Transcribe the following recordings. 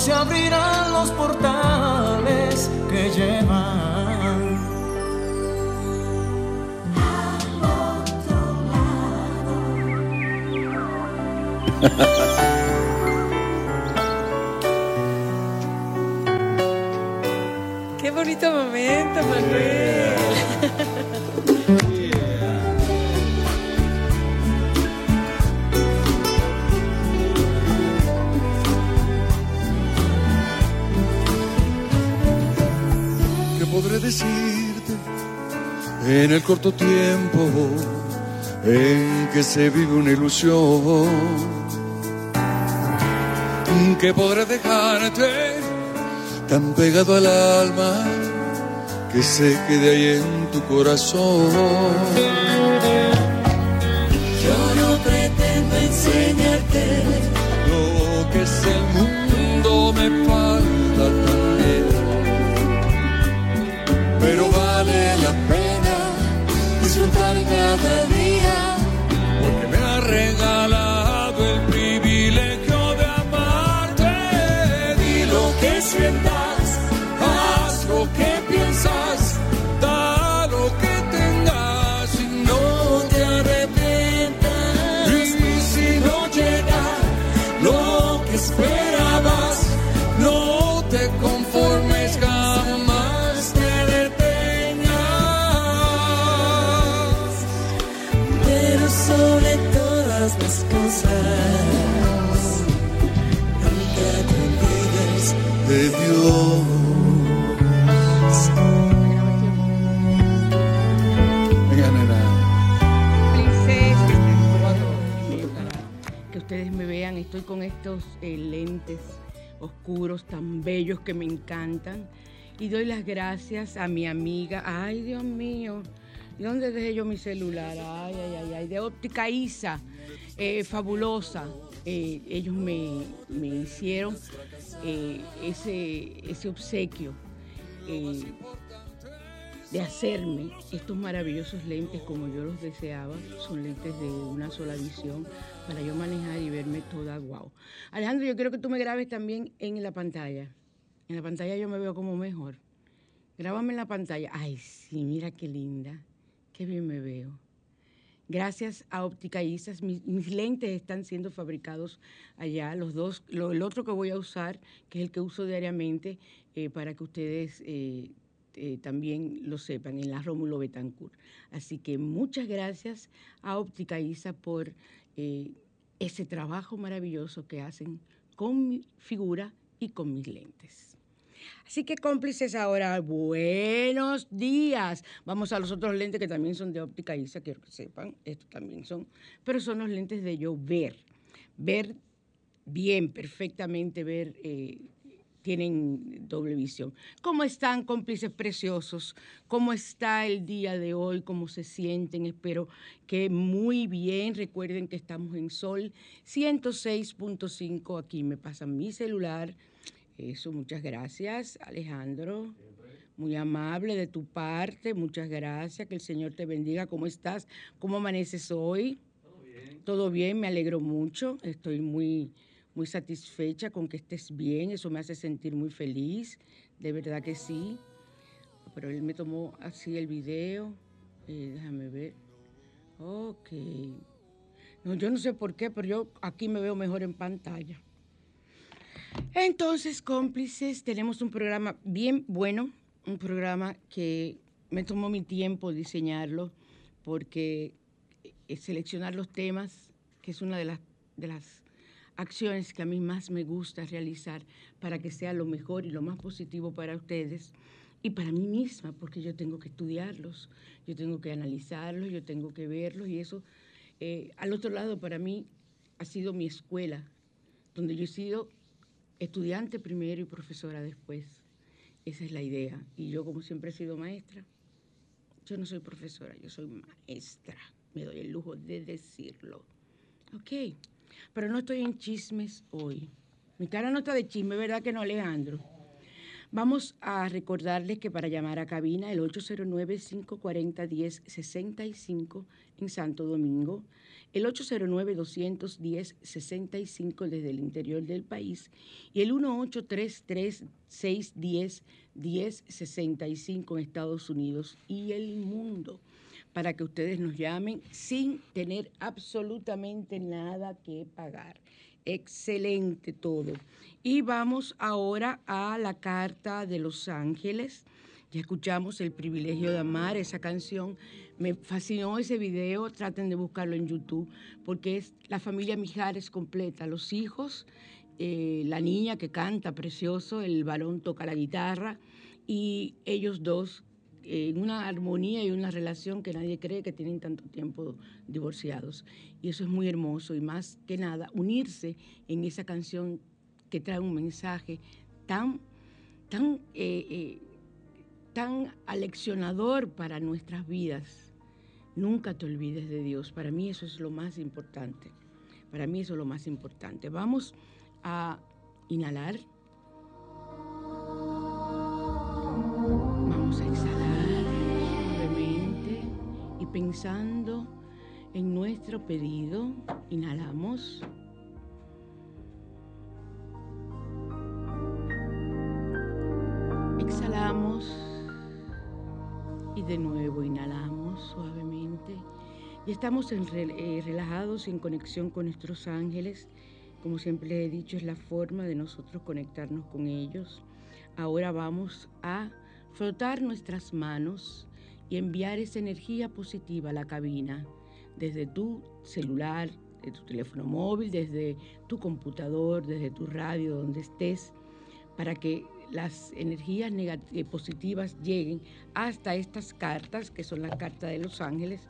Se abrirán los portales que llevan. Al otro lado. Qué bonito momento, Manuel. En el corto tiempo en que se vive una ilusión? Que podré dejarte tan pegado al alma que se quede ahí en tu corazón. Yo no pretendo enseñarte lo que es el mundo, de Dios. Venga, nena. que ustedes me vean, estoy con estos eh, lentes oscuros tan bellos que me encantan. Y doy las gracias a mi amiga. Ay, Dios mío. ¿Y dónde dejé yo mi celular? Ay, ay, ay, ay. De óptica ISA. eh, fabulosa. Eh, ellos me, me hicieron eh, ese, ese obsequio. eh, de hacerme estos maravillosos lentes como yo los deseaba. Son lentes de una sola visión para yo manejar y verme toda guau. Alejandro, yo quiero que tú me grabes también en la pantalla. En la pantalla yo me veo como mejor. Grábame en la pantalla. Ay, sí, mira qué linda. Qué bien me veo. Gracias a Óptica Isas, mis, lentes están siendo fabricados allá. Los dos, el otro que voy a usar, que es el que uso diariamente, eh, para que ustedes eh, eh, también lo sepan, en la Rómulo Betancourt. Así que muchas gracias a Óptica Isa por ese trabajo maravilloso que hacen con mi figura y con mis lentes. Así que cómplices ahora, buenos días. Vamos a los otros lentes que también son de óptica ISA, quiero que sepan, estos también son, pero son los lentes de yo ver, ver bien, perfectamente, ver, eh, tienen doble visión. ¿Cómo están, cómplices preciosos? ¿Cómo está el día de hoy? ¿Cómo se sienten? Espero que muy bien. Recuerden que estamos en Sol 106.5. Aquí me pasa mi celular Eso, muchas gracias, Alejandro. Muy amable de tu parte, muchas gracias. Que el Señor te bendiga. ¿Cómo estás? ¿Cómo amaneces hoy? Todo bien. Todo bien, me alegro mucho. Estoy muy, muy satisfecha con que estés bien. Eso me hace sentir muy feliz. De verdad que sí. Pero él me tomó así el video. Eh, déjame ver. Ok. No, yo no sé por qué, pero yo aquí me veo mejor en pantalla. Entonces, cómplices, tenemos un programa bien bueno, un programa que me tomó mi tiempo diseñarlo, porque eh, seleccionar los temas, que es una de las, de las acciones que a mí más me gusta realizar para que sea lo mejor y lo más positivo para ustedes y para mí misma, porque yo tengo que estudiarlos, yo tengo que analizarlos, yo tengo que verlos y eso, eh, al otro lado, para mí ha sido mi escuela, donde yo he sido estudiante primero y profesora después. Esa es la idea. Y yo, como siempre he sido maestra, yo no soy profesora, yo soy maestra. Me doy el lujo de decirlo. Ok, pero no estoy en chismes hoy. Mi cara no está de chisme, ¿verdad que no, Alejandro? Vamos a recordarles que para llamar a cabina el 809-540-1065 en Santo Domingo, el 809-210-65 desde el interior del país y el 1833-610-1065 en Estados Unidos y el mundo para que ustedes nos llamen sin tener absolutamente nada que pagar. Excelente todo. Y vamos ahora a la Carta de los Ángeles. Ya escuchamos El privilegio de amar, esa canción. Me fascinó ese video, traten de buscarlo en YouTube, porque es la familia Mijares completa, los hijos, eh, la niña que canta precioso, el varón toca la guitarra y ellos dos en una armonía y una relación que nadie cree que tienen tanto tiempo divorciados. Y eso es muy hermoso y más que nada unirse en esa canción que trae un mensaje tan, tan, eh, eh, tan aleccionador para nuestras vidas. Nunca te olvides de Dios. Para mí eso es lo más importante. Para mí eso es lo más importante. Vamos a inhalar. Vamos a exhalar suavemente y pensando en nuestro pedido, inhalamos. Exhalamos y de nuevo inhalamos suavemente. Y estamos en eh, relajados en conexión con nuestros ángeles. Como siempre he dicho, es la forma de nosotros conectarnos con ellos. Ahora vamos a frotar nuestras manos y enviar esa energía positiva a la cabina, desde tu celular, de tu teléfono móvil, desde tu computador, desde tu radio, donde estés, para que las energías eh, positivas lleguen hasta estas cartas, que son las cartas de los ángeles,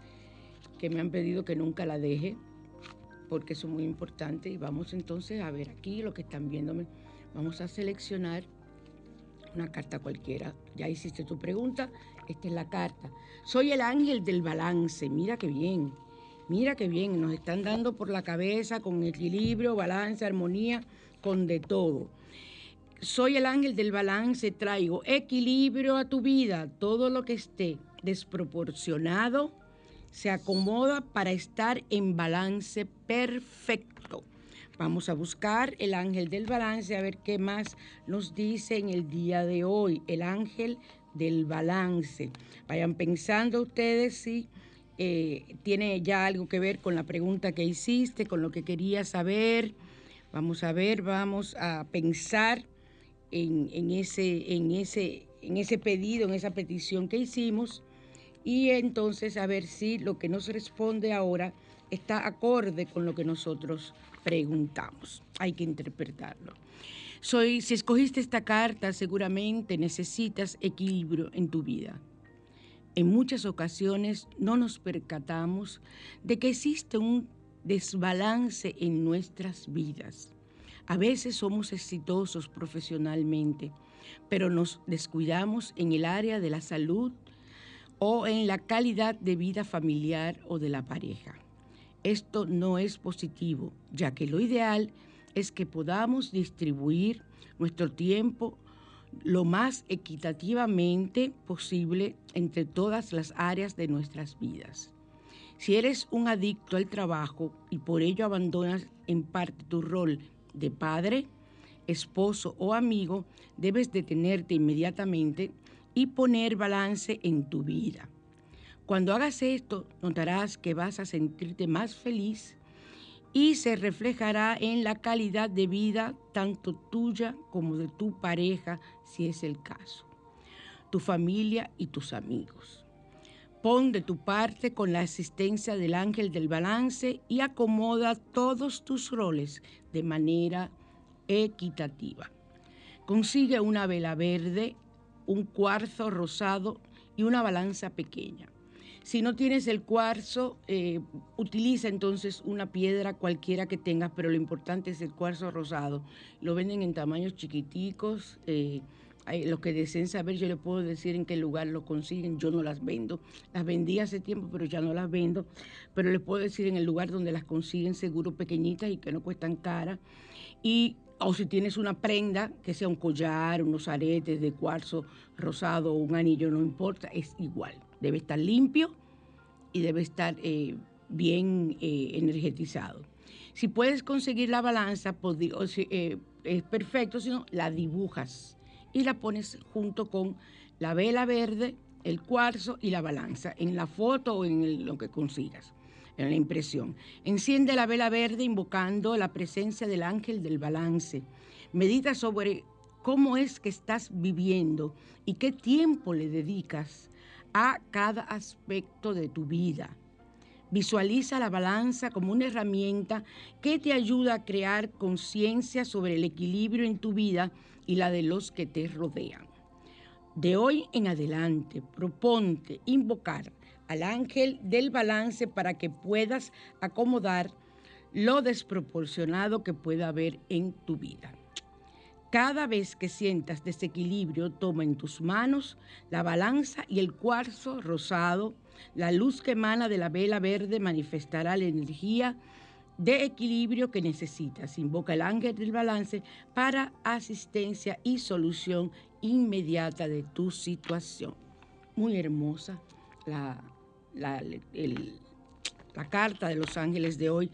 que me han pedido que nunca la deje, porque son muy importantes. Y vamos entonces a ver aquí lo que están viéndome. Vamos a seleccionar una carta cualquiera. Ya hiciste tu pregunta, esta es la carta. Soy el ángel del balance, mira qué bien, mira qué bien, nos están dando por la cabeza con equilibrio, balance, armonía, con de todo. Soy el ángel del balance, traigo equilibrio a tu vida, todo lo que esté desproporcionado se acomoda para estar en balance perfecto. Vamos a buscar el ángel del balance a ver qué más nos dice en el día de hoy, el ángel del balance. Vayan pensando ustedes si eh, tiene ya algo que ver con la pregunta que hiciste, con lo que quería saber. Vamos a ver, vamos a pensar en, ese, en, ese, en ese pedido, en esa petición que hicimos y entonces a ver si lo que nos responde ahora está acorde con lo que nosotros preguntamos. Hay que interpretarlo. Soy, si escogiste esta carta, seguramente necesitas equilibrio en tu vida. En muchas ocasiones no nos percatamos de que existe un desbalance en nuestras vidas. A veces somos exitosos profesionalmente, pero nos descuidamos en el área de la salud o en la calidad de vida familiar o de la pareja. Esto no es positivo, ya que lo ideal es que podamos distribuir nuestro tiempo lo más equitativamente posible entre todas las áreas de nuestras vidas. Si eres un adicto al trabajo y por ello abandonas en parte tu rol de padre, esposo o amigo, debes detenerte inmediatamente y poner balance en tu vida. Cuando hagas esto, notarás que vas a sentirte más feliz y se reflejará en la calidad de vida tanto tuya como de tu pareja, si es el caso, tu familia y tus amigos. Pon de tu parte con la asistencia del ángel del balance y acomoda todos tus roles de manera equitativa. Consigue una vela verde, un cuarzo rosado y una balanza pequeña. Si no tienes el cuarzo, eh, utiliza entonces una piedra cualquiera que tengas, pero lo importante es el cuarzo rosado. Lo venden en tamaños chiquiticos. Eh, los que deseen saber, yo les puedo decir en qué lugar lo consiguen. Yo no las vendo. Las vendí hace tiempo, pero ya no las vendo. Pero les puedo decir en el lugar donde las consiguen, seguro pequeñitas y que no cuestan cara. Y o si tienes una prenda, que sea un collar, unos aretes de cuarzo rosado o un anillo, no importa, es igual. Debe estar limpio y debe estar eh, bien eh, energetizado. Si puedes conseguir la balanza, eh, es perfecto, si no, la dibujas y la pones junto con la vela verde, el cuarzo y la balanza, en la foto o en lo que consigas, en la impresión. Enciende la vela verde invocando la presencia del ángel del balance. Medita sobre cómo es que estás viviendo y qué tiempo le dedicas a cada aspecto de tu vida. Visualiza la balanza como una herramienta que te ayuda a crear conciencia sobre el equilibrio en tu vida y la de los que te rodean. De hoy en adelante, proponte invocar al ángel del balance para que puedas acomodar lo desproporcionado que pueda haber en tu vida. Cada vez que sientas desequilibrio, toma en tus manos la balanza y el cuarzo rosado. La luz que emana de la vela verde manifestará la energía de equilibrio que necesitas. Invoca el ángel del balance para asistencia y solución inmediata de tu situación. Muy hermosa la, la, la carta de los ángeles de hoy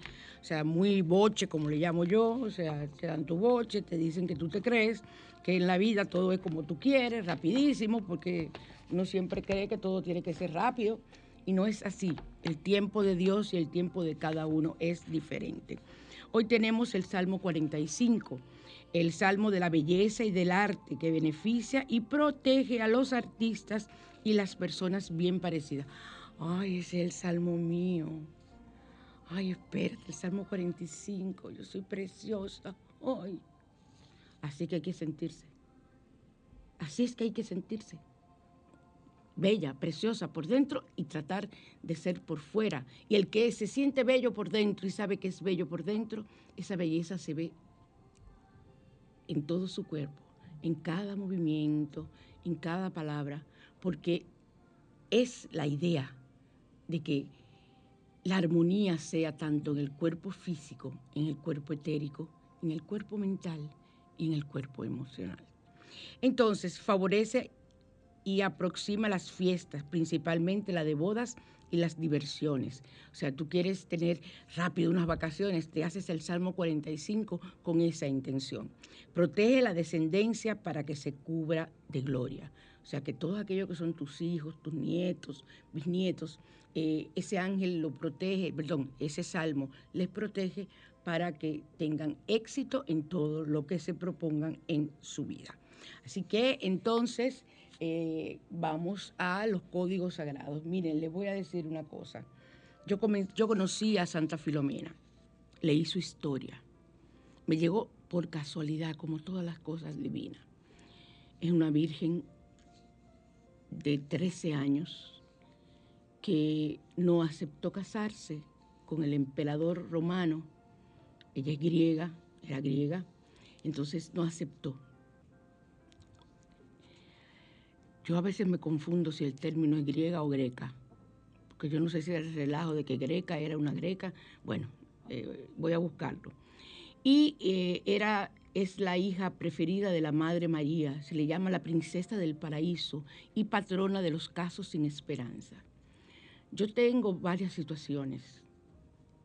o sea, muy boche, como le llamo yo, o sea, te dan tu boche, te dicen que tú te crees, que en la vida todo es como tú quieres, rapidísimo, porque uno siempre cree que todo tiene que ser rápido, y no es así. El tiempo de Dios y el tiempo de cada uno es diferente. Hoy tenemos el Salmo 45, el Salmo de la belleza y del arte que beneficia y protege a los artistas y las personas bien parecidas. Ay, ese es el Salmo mío. Ay, espérate, el Salmo 45, yo soy preciosa. Ay. Así que hay que sentirse. Así es que hay que sentirse. Bella, preciosa por dentro y tratar de ser por fuera. Y el que se siente bello por dentro y sabe que es bello por dentro, esa belleza se ve en todo su cuerpo, en cada movimiento, en cada palabra, porque es la idea de que la armonía sea tanto en el cuerpo físico, en el cuerpo etérico, en el cuerpo mental y en el cuerpo emocional. Entonces, favorece y aproxima las fiestas, principalmente la de bodas y las diversiones. O sea, tú quieres tener rápido unas vacaciones, te haces el Salmo 45 con esa intención. Protege la descendencia para que se cubra de gloria. O sea, que todos aquellos que son tus hijos, tus nietos, bisnietos, eh, ese ángel lo protege, perdón, ese salmo les protege para que tengan éxito en todo lo que se propongan en su vida. Así que entonces eh, vamos a los códigos sagrados. Miren, les voy a decir una cosa. Yo, yo conocí a Santa Filomena, leí su historia. Me llegó por casualidad, como todas las cosas divinas. Es una virgen de 13 años que no aceptó casarse con el emperador romano. Ella es griega, era griega, entonces no aceptó. Yo a veces me confundo si el término es griega o greca, porque yo no sé si era el relajo de que greca era una greca. Bueno, eh, voy a buscarlo. y eh, era, es la hija preferida de la Madre María, se le llama la princesa del paraíso y patrona de los casos sin esperanza. Yo tengo varias situaciones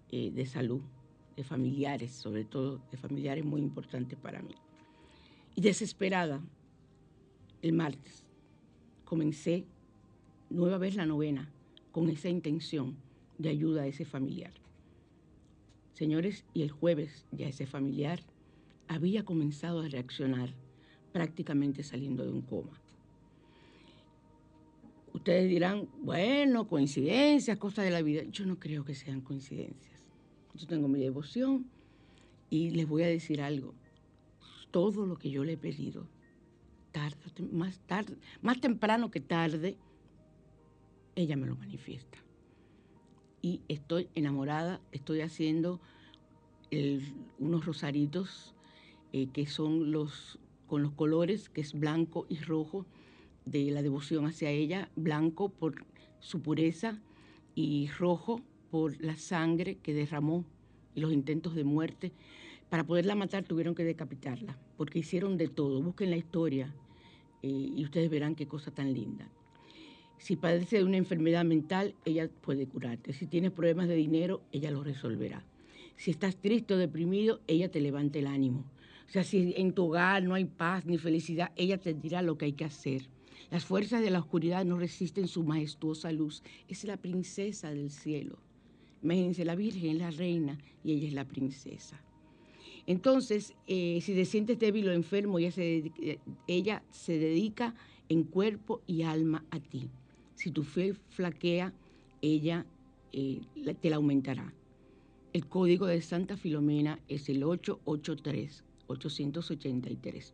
eh, de salud, de familiares, sobre todo de familiares muy importantes para mí. Y desesperada, el martes comencé nueva vez la novena con esa intención de ayuda a ese familiar. Señores, y el jueves ya ese familiar había comenzado a reaccionar prácticamente saliendo de un coma. Ustedes dirán, bueno, coincidencias, cosas de la vida. Yo no creo que sean coincidencias. Yo tengo mi devoción y les voy a decir algo. Todo lo que yo le he pedido, más, tarde, más temprano que tarde, ella me lo manifiesta. Y estoy enamorada, estoy haciendo unos rosaritos eh, que son los con los colores, que es blanco y rojo, de la devoción hacia ella, blanco por su pureza y rojo por la sangre que derramó y los intentos de muerte. Para poderla matar tuvieron que decapitarla, porque hicieron de todo. Busquen la historia eh, y ustedes verán qué cosa tan linda. Si padece de una enfermedad mental, ella puede curarte. Si tienes problemas de dinero, ella lo resolverá. Si estás triste o deprimido, ella te levanta el ánimo. O sea, si en tu hogar no hay paz ni felicidad, ella te dirá lo que hay que hacer. Las fuerzas de la oscuridad no resisten su majestuosa luz. Es la princesa del cielo. Imagínense, la Virgen es la reina y ella es la princesa. Entonces, eh, si te sientes débil o enfermo, ella se, ella se dedica en cuerpo y alma a ti. Si tu fe flaquea, ella eh, te la aumentará. El código de Santa Filomena es el 883, 883.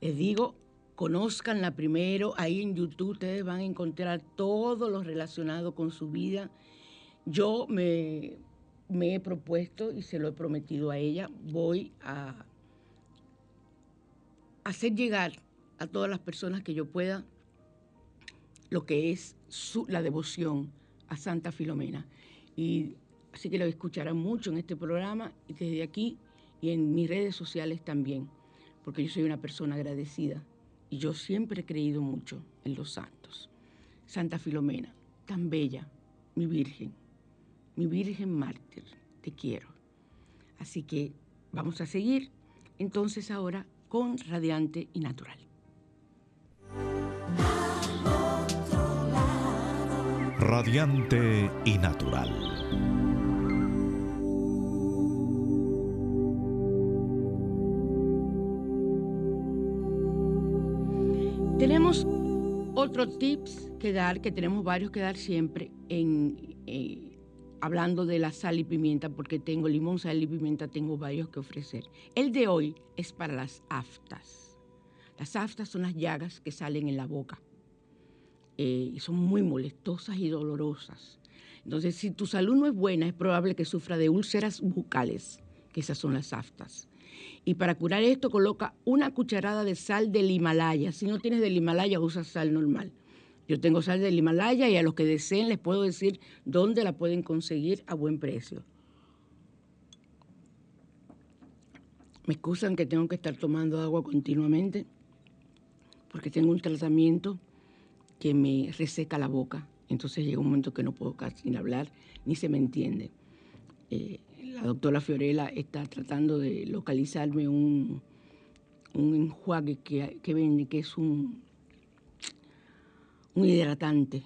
Les digo, conozcanla primero, ahí en YouTube ustedes van a encontrar todo lo relacionado con su vida. Yo me, me he propuesto y se lo he prometido a ella, voy a hacer llegar a todas las personas que yo pueda lo que es la devoción a Santa Filomena. Y así que lo escucharán mucho en este programa y desde aquí y en mis redes sociales también, porque yo soy una persona agradecida y yo siempre he creído mucho en los santos. Santa Filomena, tan bella, mi Virgen, mi Virgen mártir, te quiero. Así que vamos a seguir entonces ahora con Radiante y Natural. Radiante y Natural. Tenemos otro tips que dar, que tenemos varios que dar siempre en, eh, hablando de la sal y pimienta, porque tengo limón, sal y pimienta, tengo varios que ofrecer. El de hoy es para las aftas. Las aftas son las llagas que salen en la boca eh, y son muy molestosas y dolorosas. Entonces, si tu salud no es buena, es probable que sufra de úlceras bucales, que esas son las aftas. Y para curar esto, coloca una cucharada de sal del Himalaya. Si no tienes del Himalaya, usa sal normal. Yo tengo sal del Himalaya y a los que deseen les puedo decir dónde la pueden conseguir a buen precio. Me excusan que tengo que estar tomando agua continuamente porque tengo un tratamiento que me reseca la boca. Entonces llega un momento que no puedo casi hablar ni se me entiende. Eh, la doctora Fiorella está tratando de localizarme un, un enjuague que, que vende, que es un, un hidratante.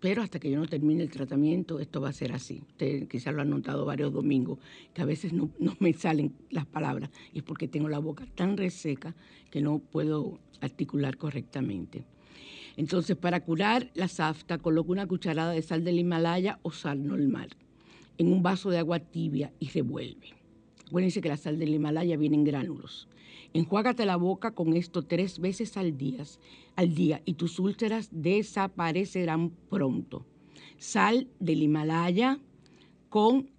Pero hasta que yo no termine el tratamiento, esto va a ser así. Usted quizás lo han notado varios domingos, que a veces no, me salen las palabras. Y es porque tengo la boca tan reseca que no puedo articular correctamente. Entonces, para curar la safta, coloco una cucharada de sal del Himalaya o sal normal en un vaso de agua tibia y revuelve. Acuérdense que la sal del Himalaya viene en gránulos. Enjuágate la boca con esto tres veces al día, al día y tus úlceras desaparecerán pronto. Sal del Himalaya con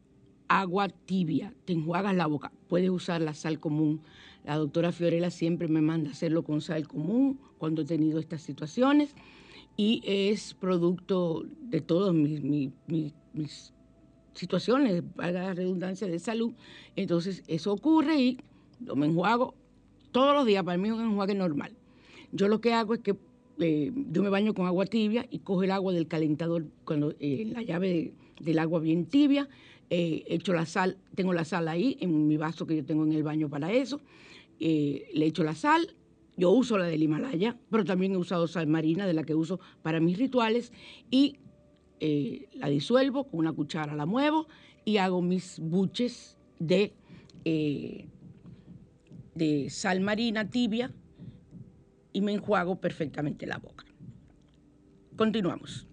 agua tibia. Te enjuagas la boca. Puedes usar la sal común. La doctora Fiorella siempre me manda hacerlo con sal común cuando he tenido estas situaciones y es producto de todos mis, mis situaciones, para la redundancia, de salud. Entonces eso ocurre y yo me enjuago todos los días, para mí es un enjuague normal. Yo lo que hago es que eh, yo me baño con agua tibia y cojo el agua del calentador, cuando eh, la llave del agua bien tibia, eh, echo la sal, tengo la sal ahí en mi vaso que yo tengo en el baño para eso, le echo la sal, yo uso la del Himalaya, pero también he usado sal marina, de la que uso para mis rituales, y la disuelvo con una cuchara, la muevo y hago mis buches de, de sal marina tibia y me enjuago perfectamente la boca. Continuamos.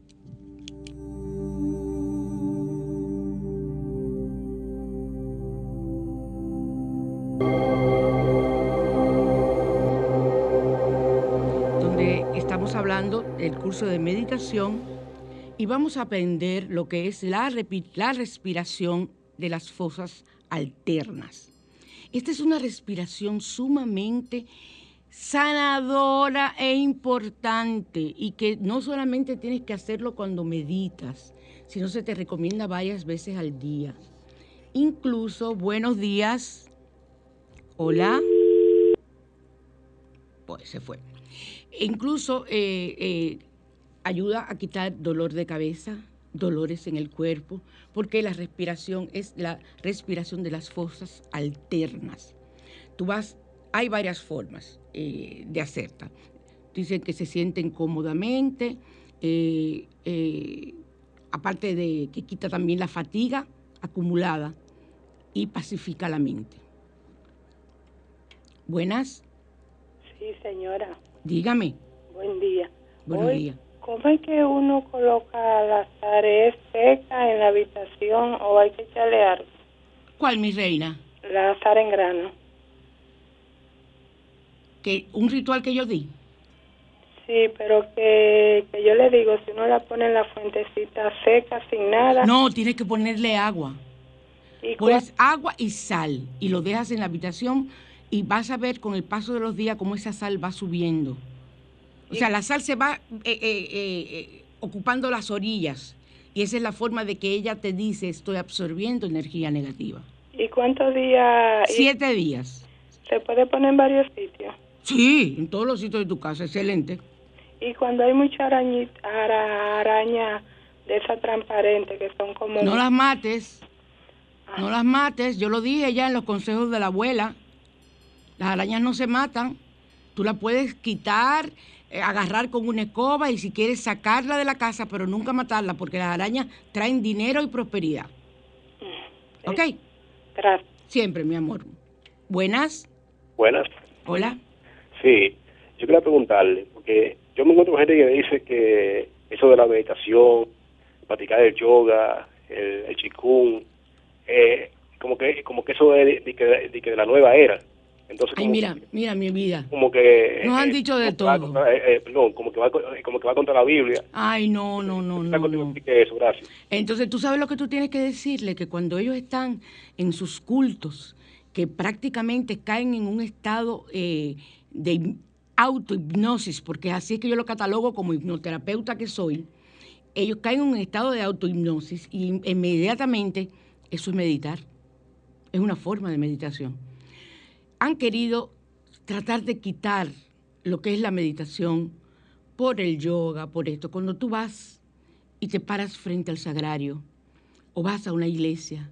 Donde estamos hablando del curso de meditación y vamos a aprender lo que es la, la respiración de las fosas alternas. Esta es una respiración sumamente sanadora e importante y que no solamente tienes que hacerlo cuando meditas, sino se te recomienda varias veces al día. Incluso, buenos días. Hola. Pues se fue. Incluso eh, eh, ayuda a quitar dolor de cabeza, dolores en el cuerpo, porque la respiración es la respiración de las fosas alternas. Tú vas hay varias formas eh, de hacerla. Dicen que se sienten cómodamente, eh, eh, aparte de que quita también la fatiga acumulada y pacifica la mente. Buenas. Sí, señora. Dígame. Buen día. Buenos días. ¿Cómo es que uno coloca la sal seca en la habitación o hay que echarle algo? ¿Cuál, mi reina? La sal en grano un ritual que yo di. Sí, pero que, yo le digo, si uno la pone en la fuentecita seca, sin nada. No, tienes que ponerle agua. Pones agua y sal y lo dejas en la habitación y vas a ver con el paso de los días cómo esa sal va subiendo. O sea, la sal se va eh, eh, eh, ocupando las orillas y esa es la forma de que ella te dice estoy absorbiendo energía negativa. ¿Y cuántos días? Siete días. ¿Se puede poner en varios sitios? Sí, en todos los sitios de tu casa, excelente. Y cuando hay mucha arañita, araña de esa transparente que son como... No las mates, ah. no las mates, yo lo dije ya en los consejos de la abuela, las arañas no se matan, tú la puedes quitar, agarrar con una escoba y si quieres sacarla de la casa, pero nunca matarla, porque las arañas traen dinero y prosperidad. ¿Ok? Gracias. Siempre, mi amor. Buenas. Buenas. Hola. Sí, yo quería preguntarle, porque yo me encuentro con gente que dice que eso de la meditación, practicar el yoga, el, el chikung, eh, como que como que eso es de, de, la nueva era. Entonces, Ay, mira, mira mi vida. Como que nos han eh, dicho de todo. Eh, no, como que va como que va contra la Biblia. Ay, no, no, no, no. no. Eso, gracias. Entonces, tú sabes lo que tú tienes que decirle que cuando ellos están en sus cultos, que prácticamente caen en un estado eh, de autohipnosis, porque así es que yo lo catalogo como hipnoterapeuta que soy, ellos caen en un estado de autohipnosis y inmediatamente eso es meditar. Es una forma de meditación. Han querido tratar de quitar lo que es la meditación por el yoga, por esto. Cuando tú vas y te paras frente al sagrario o vas a una iglesia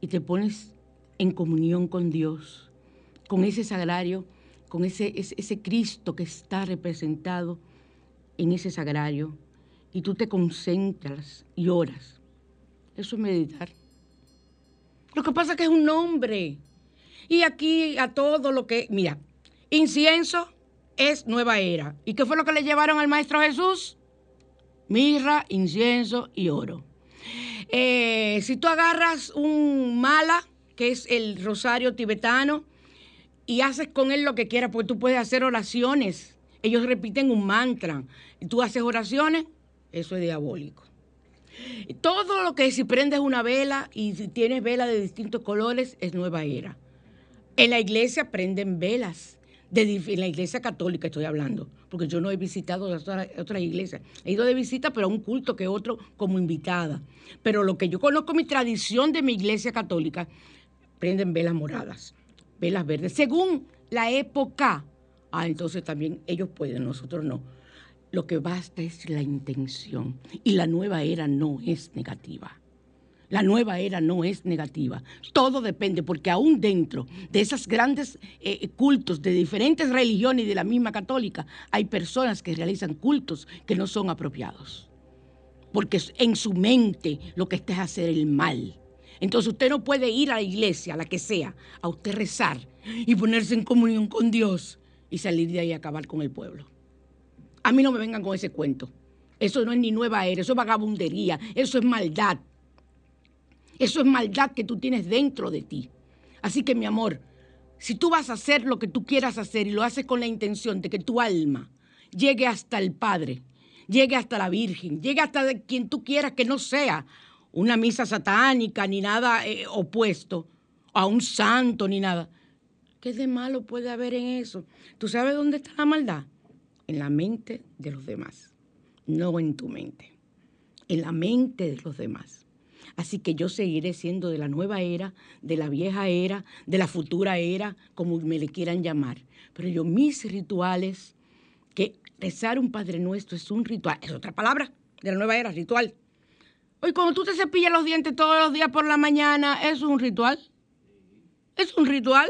y te pones en comunión con Dios, con ese sagrario, con ese, ese, Cristo que está representado en ese sagrario, y tú te concentras y oras. Eso es meditar. Lo que pasa es que es un nombre. Y aquí a todo lo que, mira, incienso es nueva era. ¿Y qué fue lo que le llevaron al Maestro Jesús? Mirra, incienso y oro. Eh, si tú agarras un mala, que es el rosario tibetano, y haces con él lo que quieras, porque tú puedes hacer oraciones. Ellos repiten un mantra. Y tú haces oraciones, eso es diabólico. Todo lo que si prendes una vela y si tienes vela de distintos colores es nueva era. En la iglesia prenden velas, de, en la iglesia católica estoy hablando, porque yo no he visitado otras otra iglesias. He ido de visita, pero a un culto que otro como invitada. Pero lo que yo conozco, mi tradición de mi iglesia católica, prenden velas moradas, velas verdes, según la época. Ah, entonces también ellos pueden, nosotros no. Lo que basta es la intención. Y la nueva era no es negativa. La nueva era no es negativa. Todo depende, porque aún dentro de esos grandes eh, cultos de diferentes religiones y de la misma católica, hay personas que realizan cultos que no son apropiados. Porque en su mente lo que está es hacer el mal. Entonces usted no puede ir a la iglesia, a la que sea, a usted rezar y ponerse en comunión con Dios y salir de ahí a acabar con el pueblo. A mí no me vengan con ese cuento. Eso no es ni nueva era, eso es vagabundería, eso es maldad. Eso es maldad que tú tienes dentro de ti. Así que mi amor, si tú vas a hacer lo que tú quieras hacer y lo haces con la intención de que tu alma llegue hasta el Padre, llegue hasta la Virgen, llegue hasta quien tú quieras que no sea una misa satánica ni nada eh, opuesto a un santo ni nada. ¿Qué de malo puede haber en eso? ¿Tú sabes dónde está la maldad? En la mente de los demás, no en tu mente, en la mente de los demás. Así que yo seguiré siendo de la nueva era, de la vieja era, de la futura era, como me le quieran llamar. Pero yo mis rituales, que rezar un Padre Nuestro es un ritual, es otra palabra de la nueva era, ritual. Hoy cuando tú te cepillas los dientes todos los días por la mañana, ¿es un ritual? ¿Es un ritual?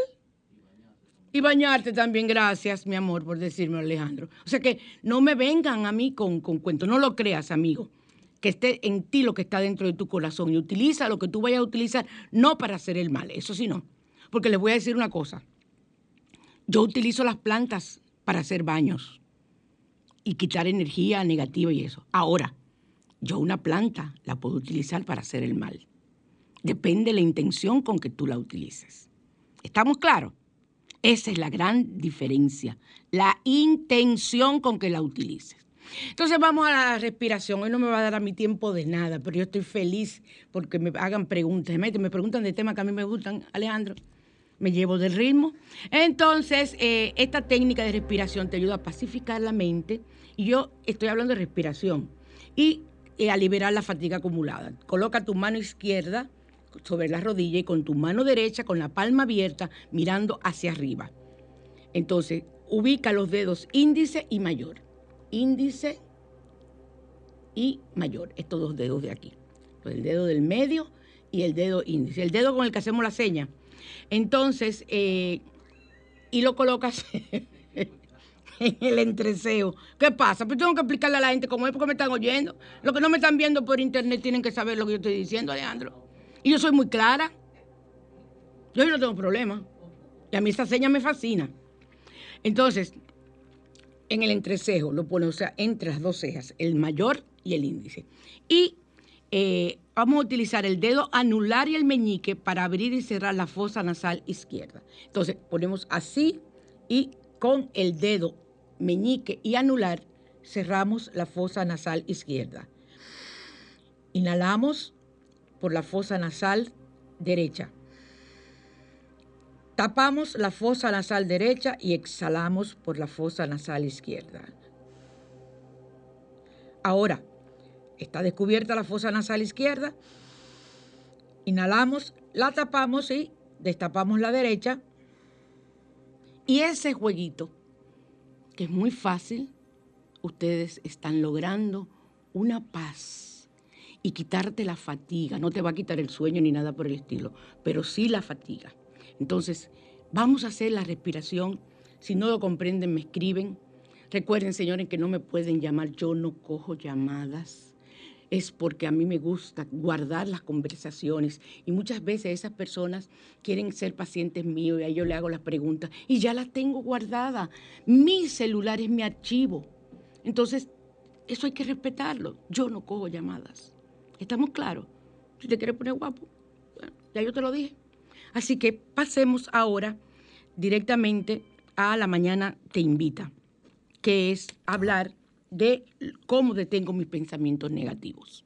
Y bañarte también, gracias, mi amor, por decirme, Alejandro. O sea que no me vengan a mí con, con cuentos, no lo creas, amigo que esté en ti lo que está dentro de tu corazón y utiliza lo que tú vayas a utilizar, no para hacer el mal, eso sí no. Porque les voy a decir una cosa, yo utilizo las plantas para hacer baños y quitar energía negativa y eso. Ahora, yo una planta la puedo utilizar para hacer el mal. Depende de la intención con que tú la utilices. ¿Estamos claros? Esa es la gran diferencia, la intención con que la utilices. Entonces vamos a la respiración. Hoy no me va a dar a mi tiempo de nada, pero yo estoy feliz porque me hagan preguntas. Me preguntan de temas que a mí me gustan, Alejandro. Me llevo del ritmo. Entonces, eh, esta técnica de respiración te ayuda a pacificar la mente. Y yo estoy hablando de respiración. Y eh, a liberar la fatiga acumulada. Coloca tu mano izquierda sobre la rodilla y con tu mano derecha, con la palma abierta, mirando hacia arriba. Entonces, ubica los dedos índice y mayor índice y mayor, estos dos dedos de aquí. El dedo del medio y el dedo índice, el dedo con el que hacemos la seña. Entonces, eh, y lo colocas en el entreseo. ¿Qué pasa? Pues tengo que explicarle a la gente cómo es porque me están oyendo. Los que no me están viendo por internet tienen que saber lo que yo estoy diciendo, Alejandro. Y yo soy muy clara. Yo no tengo problema. Y a mí esta seña me fascina. Entonces, en el entrecejo, lo pone, o sea, entre las dos cejas, el mayor y el índice. Y eh, vamos a utilizar el dedo anular y el meñique para abrir y cerrar la fosa nasal izquierda. Entonces, ponemos así y con el dedo meñique y anular cerramos la fosa nasal izquierda. Inhalamos por la fosa nasal derecha. Tapamos la fosa nasal derecha y exhalamos por la fosa nasal izquierda. Ahora, está descubierta la fosa nasal izquierda. Inhalamos, la tapamos y destapamos la derecha. Y ese jueguito, que es muy fácil, ustedes están logrando una paz y quitarte la fatiga. No te va a quitar el sueño ni nada por el estilo, pero sí la fatiga. Entonces, vamos a hacer la respiración. Si no lo comprenden, me escriben. Recuerden, señores, que no me pueden llamar. Yo no cojo llamadas. Es porque a mí me gusta guardar las conversaciones. Y muchas veces esas personas quieren ser pacientes míos y a ellos le hago las preguntas y ya las tengo guardadas. Mi celular es mi archivo. Entonces, eso hay que respetarlo. Yo no cojo llamadas. ¿Estamos claros? Si te quieres poner guapo, ya yo te lo dije. Así que pasemos ahora directamente a la mañana te invita, que es hablar de cómo detengo mis pensamientos negativos.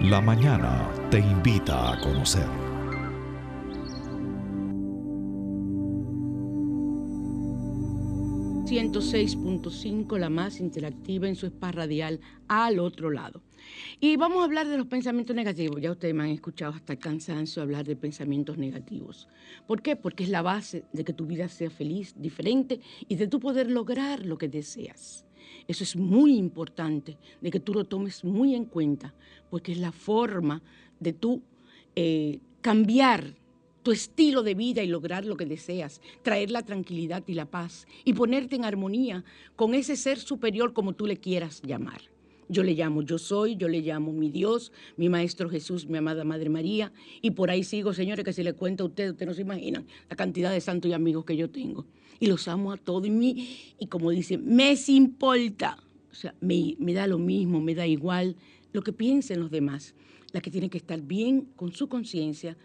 La mañana te invita a conocer. 106.5, la más interactiva en su spa radial al otro lado. Y vamos a hablar de los pensamientos negativos. Ya ustedes me han escuchado hasta el cansancio hablar de pensamientos negativos. ¿Por qué? Porque es la base de que tu vida sea feliz, diferente y de tu poder lograr lo que deseas. Eso es muy importante, de que tú lo tomes muy en cuenta, porque es la forma de tú eh, cambiar tu estilo de vida y lograr lo que deseas, traer la tranquilidad y la paz y ponerte en armonía con ese ser superior como tú le quieras llamar. Yo le llamo yo soy, yo le llamo mi Dios, mi Maestro Jesús, mi amada Madre María, y por ahí sigo, señores, que si le cuento a ustedes, ustedes no se imaginan la cantidad de santos y amigos que yo tengo. Y los amo a todos, y, mi, y como dicen, me importa, o sea, me, me da lo mismo, me da igual lo que piensen los demás. La que tiene que estar bien con su conciencia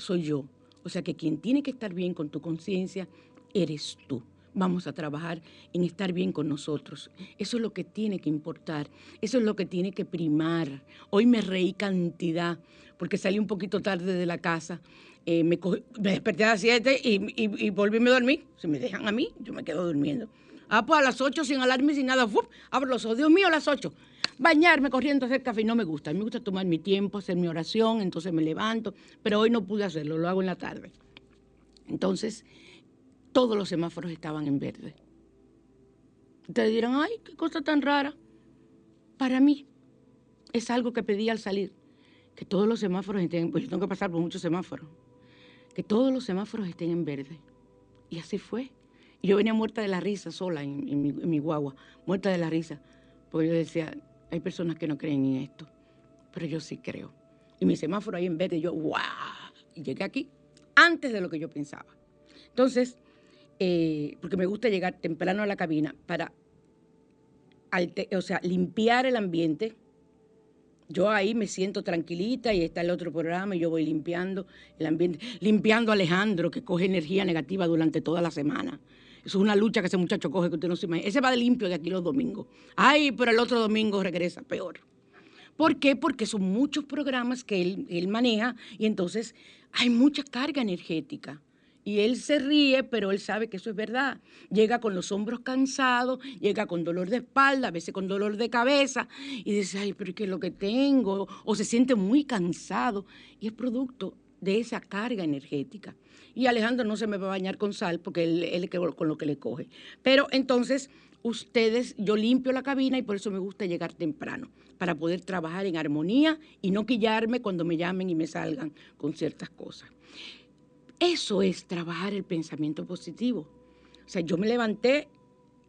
soy yo. O sea que quien tiene que estar bien con tu conciencia eres tú. Vamos a trabajar en estar bien con nosotros. Eso es lo que tiene que importar. Eso es lo que tiene que primar. Hoy me reí cantidad porque salí un poquito tarde de la casa. Eh, me, desperté a las 7 y, y, volví a dormir. Si me dejan a mí, yo me quedo durmiendo. Ah, pues a las 8 sin alarme, sin nada. abro los ojos. Dios mío, a las 8 bañarme corriendo, hacer café, no me gusta. A mí me gusta tomar mi tiempo, hacer mi oración, entonces me levanto, pero hoy no pude hacerlo, lo hago en la tarde. Entonces, todos los semáforos estaban en verde. Ustedes dirán, ay, qué cosa tan rara. Para mí es algo que pedí al salir, que todos los semáforos estén, pues yo tengo que pasar por muchos semáforos, que todos los semáforos estén en verde. Y así fue. yo venía muerta de la risa sola en mi guagua, muerta de la risa, porque yo decía, hay personas que no creen en esto, pero yo sí creo. Y mi semáforo ahí en verde, yo, ¡guau! Y llegué aquí antes de lo que yo pensaba. Entonces, eh, porque me gusta llegar temprano a la cabina para, o sea, limpiar el ambiente. Yo ahí me siento tranquilita y está el otro programa y yo voy limpiando el ambiente, limpiando a Alejandro que coge energía negativa durante toda la semana. Eso es una lucha que ese muchacho coge que usted no se imagina. Ese va de limpio de aquí los domingos. Ay, pero el otro domingo regresa peor. ¿Por qué? Porque son muchos programas que él, él maneja y entonces hay mucha carga energética. Y él se ríe, pero él sabe que eso es verdad. Llega con los hombros cansados, llega con dolor de espalda, a veces con dolor de cabeza, y dice, ay, pero ¿qué es lo que tengo? O se siente muy cansado. Y es producto de esa carga energética. Y Alejandro no se me va a bañar con sal porque él, con lo que le coge. Pero entonces, ustedes, yo limpio la cabina y por eso me gusta llegar temprano, para poder trabajar en armonía y no quillarme cuando me llamen y me salgan con ciertas cosas. Eso es trabajar el pensamiento positivo. O sea, yo me levanté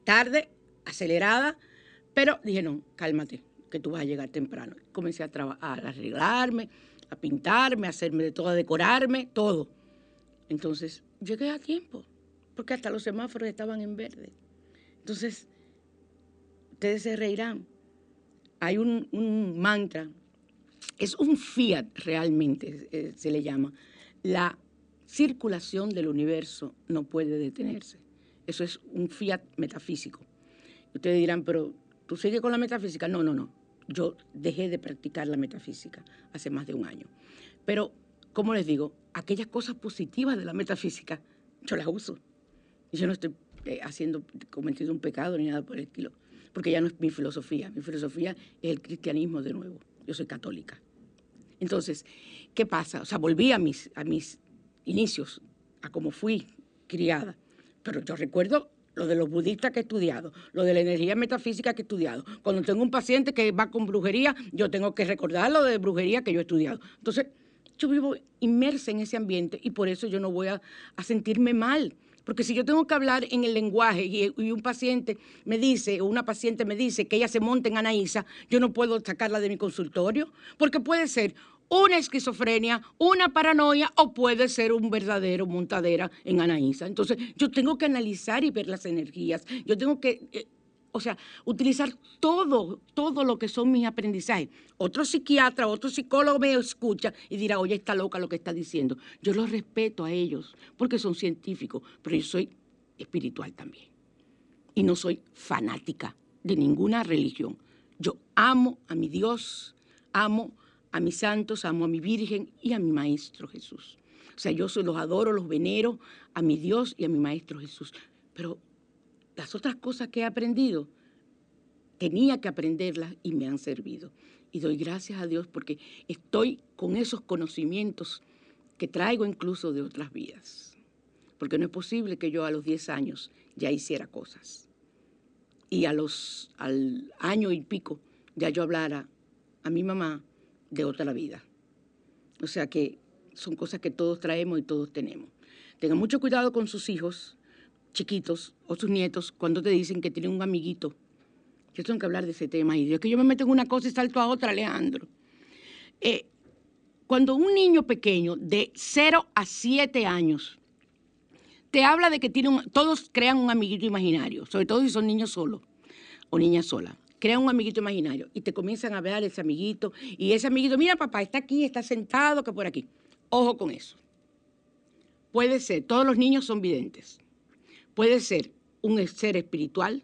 tarde, acelerada, pero dije, no, cálmate, que tú vas a llegar temprano. Comencé a, a arreglarme, a pintarme, a hacerme de todo, a decorarme, todo. Entonces, llegué a tiempo, porque hasta los semáforos estaban en verde. Entonces, ustedes se reirán. Hay un, mantra, es un fiat realmente, eh, se le llama. La circulación del universo no puede detenerse. Eso es un fiat metafísico. Ustedes dirán, pero ¿tú sigues con la metafísica? No, no, no yo dejé de practicar la metafísica hace más de un año. Pero, como les digo, aquellas cosas positivas de la metafísica, yo las uso. Yo no estoy eh, haciendo, cometiendo un pecado ni nada por el estilo, porque ya no es mi filosofía. Mi filosofía es el cristianismo de nuevo. Yo soy católica. Entonces, ¿qué pasa? O sea, volví a mis, a mis inicios, a cómo fui criada. Pero yo recuerdo lo de los budistas que he estudiado, lo de la energía metafísica que he estudiado. Cuando tengo un paciente que va con brujería, yo tengo que recordar lo de brujería que yo he estudiado. Entonces, yo vivo inmersa en ese ambiente y por eso yo no voy a, sentirme mal. Porque si yo tengo que hablar en el lenguaje y, y, un paciente me dice, o una paciente me dice que ella se monta en Anaísa, yo no puedo sacarla de mi consultorio, porque puede ser una esquizofrenia, una paranoia o puede ser un verdadero montadera en Anaísa. Entonces, yo tengo que analizar y ver las energías. Yo tengo que, eh, o sea, utilizar todo, todo lo que son mis aprendizajes. Otro psiquiatra, otro psicólogo me escucha y dirá, oye, está loca lo que está diciendo. Yo los respeto a ellos porque son científicos, pero yo soy espiritual también. Y no soy fanática de ninguna religión. Yo amo a mi Dios, amo a mis santos, amo a mi Virgen y a mi Maestro Jesús. O sea, yo los adoro, los venero, a mi Dios y a mi Maestro Jesús. Pero las otras cosas que he aprendido, tenía que aprenderlas y me han servido. Y doy gracias a Dios porque estoy con esos conocimientos que traigo incluso de otras vidas. Porque no es posible que yo a los 10 años ya hiciera cosas. Y a los, al año y pico ya yo hablara a mi mamá de otra vida. O sea que son cosas que todos traemos y todos tenemos. Tengan mucho cuidado con sus hijos chiquitos o sus nietos cuando te dicen que tienen un amiguito. Yo tengo que hablar de ese tema. Y Dios, que yo me meto en una cosa y salto a otra, Alejandro. Eh, cuando un niño pequeño de 0 a 7 años te habla de que tiene un, todos crean un amiguito imaginario, sobre todo si son niños solos o niñas solas. Crean un amiguito imaginario y te comienzan a de ese amiguito y ese amiguito, mira papá, está aquí, está sentado, que por aquí. Ojo con eso. Puede ser, todos los niños son videntes. Puede ser un ser espiritual,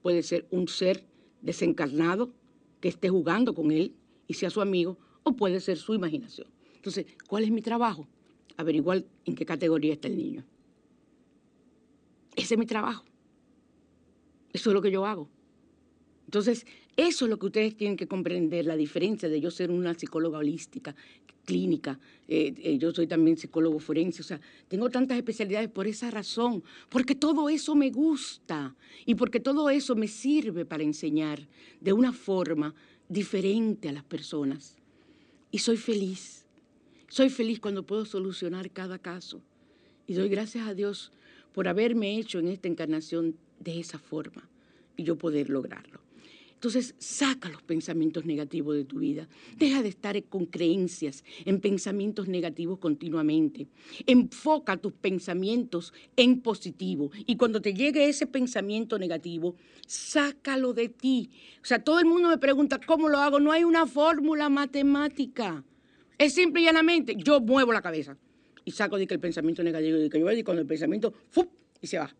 puede ser un ser desencarnado que esté jugando con él y sea su amigo, o puede ser su imaginación. Entonces, ¿cuál es mi trabajo? Averiguar en qué categoría está el niño. Ese es mi trabajo. Eso es lo que yo hago. Entonces, eso es lo que ustedes tienen que comprender, la diferencia de yo ser una psicóloga holística, clínica, eh, eh, yo soy también psicólogo forense, o sea, tengo tantas especialidades por esa razón, porque todo eso me gusta y porque todo eso me sirve para enseñar de una forma diferente a las personas. Y soy feliz, soy feliz cuando puedo solucionar cada caso. Y doy gracias a Dios por haberme hecho en esta encarnación de esa forma y yo poder lograrlo. Entonces, saca los pensamientos negativos de tu vida. Deja de estar con creencias, en pensamientos negativos continuamente. Enfoca tus pensamientos en positivo. Y cuando te llegue ese pensamiento negativo, sácalo de ti. O sea, todo el mundo me pregunta, ¿cómo lo hago? No hay una fórmula matemática. Es simple y llanamente, yo muevo la cabeza y saco de que el pensamiento negativo, de que yo y cuando el pensamiento, ¡fup! y se va.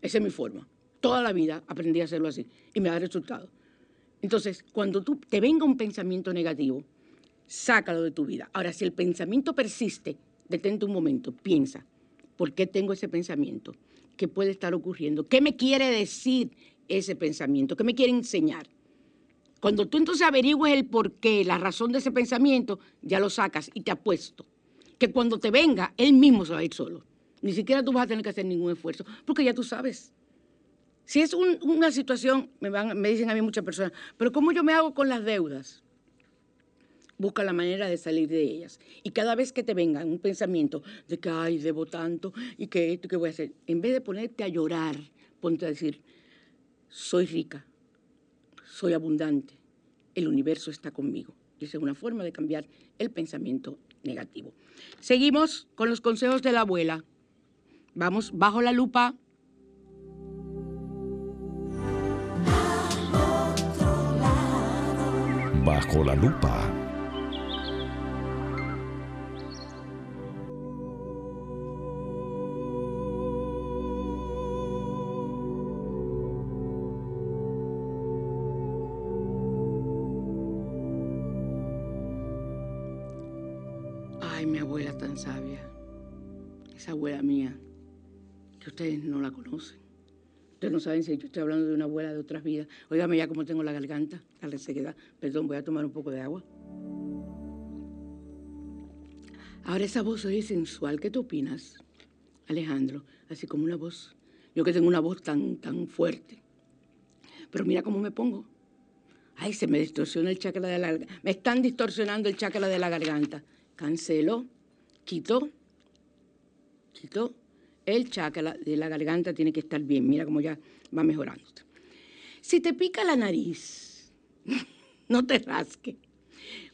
Esa es mi forma toda la vida aprendí a hacerlo así y me da resultado. Entonces, cuando tú te venga un pensamiento negativo, sácalo de tu vida. Ahora, si el pensamiento persiste, detente un momento, piensa, ¿por qué tengo ese pensamiento? ¿Qué puede estar ocurriendo? ¿Qué me quiere decir ese pensamiento? ¿Qué me quiere enseñar? Cuando tú entonces averigües el por qué, la razón de ese pensamiento, ya lo sacas y te apuesto que cuando te venga, él mismo se va a ir solo. Ni siquiera tú vas a tener que hacer ningún esfuerzo, porque ya tú sabes. Si es una situación, me, me dicen a mí muchas personas, pero ¿cómo yo me hago con las deudas? Busca la manera de salir de ellas. Y cada vez que te venga un pensamiento de que, ay, debo tanto y que esto, ¿qué voy a hacer? En vez de ponerte a llorar, ponte a decir, soy rica, soy abundante, el universo está conmigo. Y es una forma de cambiar el pensamiento negativo. Seguimos con los consejos de la abuela. Vamos bajo la lupa Bajo la lupa. Ay, mi abuela tan sabia. Esa abuela mía, que ustedes no la conocen. Ustedes no saben si yo estoy hablando de una abuela de otras vidas. Óigame ya como tengo la garganta, la resequedad. Perdón, voy a tomar un poco de agua. Ahora esa voz oye sensual. ¿Qué tú opinas, Alejandro? Así como una voz. Yo que tengo una voz tan, tan fuerte. Pero mira cómo me pongo. Ay, se me distorsiona el chakra de la garganta. Me están distorsionando el chakra de la garganta. Cancelo, quito, quito el chakra de la garganta tiene que estar bien. Mira cómo ya va mejorando. Si te pica la nariz, no te rasque.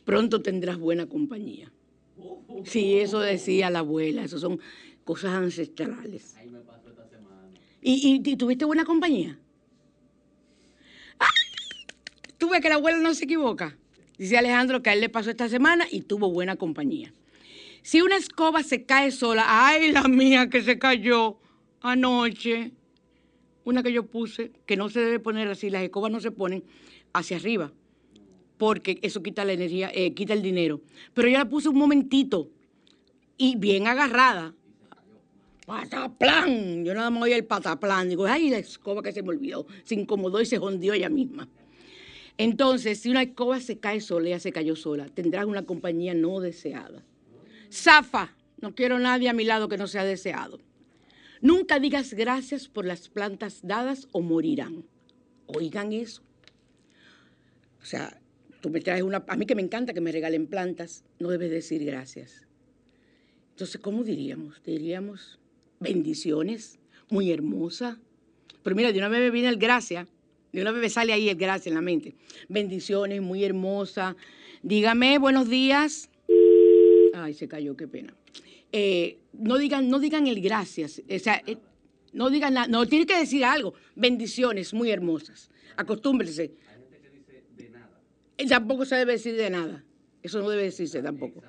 Pronto tendrás buena compañía. Sí, eso decía la abuela. Eso son cosas ancestrales. Ahí me pasó esta semana. ¿Y, y, tuviste buena compañía? ¡Ah! Tú ves que la abuela no se equivoca. Dice Alejandro que a él le pasó esta semana y tuvo buena compañía. Si una escoba se cae sola, ay, la mía que se cayó anoche, una que yo puse, que no se debe poner así, las escobas no se ponen hacia arriba, porque eso quita la energía, eh, quita el dinero. Pero yo la puse un momentito y bien agarrada. pataplan. Yo nada más oí el pataplan. Digo, ay, la escoba que se me olvidó. Se incomodó y se jondió ella misma. Entonces, si una escoba se cae sola, ella se cayó sola, tendrás una compañía no deseada. Zafa, no quiero nadie a mi lado que no sea deseado. Nunca digas gracias por las plantas dadas o morirán. Oigan eso. O sea, tú me traes una... A mí que me encanta que me regalen plantas, no debes decir gracias. Entonces, ¿cómo diríamos? Diríamos bendiciones, muy hermosa. Pero mira, de una vez me viene el gracias, de una vez me sale ahí el gracias en la mente. Bendiciones, muy hermosa. Dígame, buenos días. Ay, se cayó, qué pena. Eh, no, digan, no digan el gracias. O sea, eh, no digan nada. No, tiene que decir algo. Bendiciones, muy hermosas. Acostúmbrese. Eh, Tampoco se debe decir de nada. Eso no debe decirse tampoco.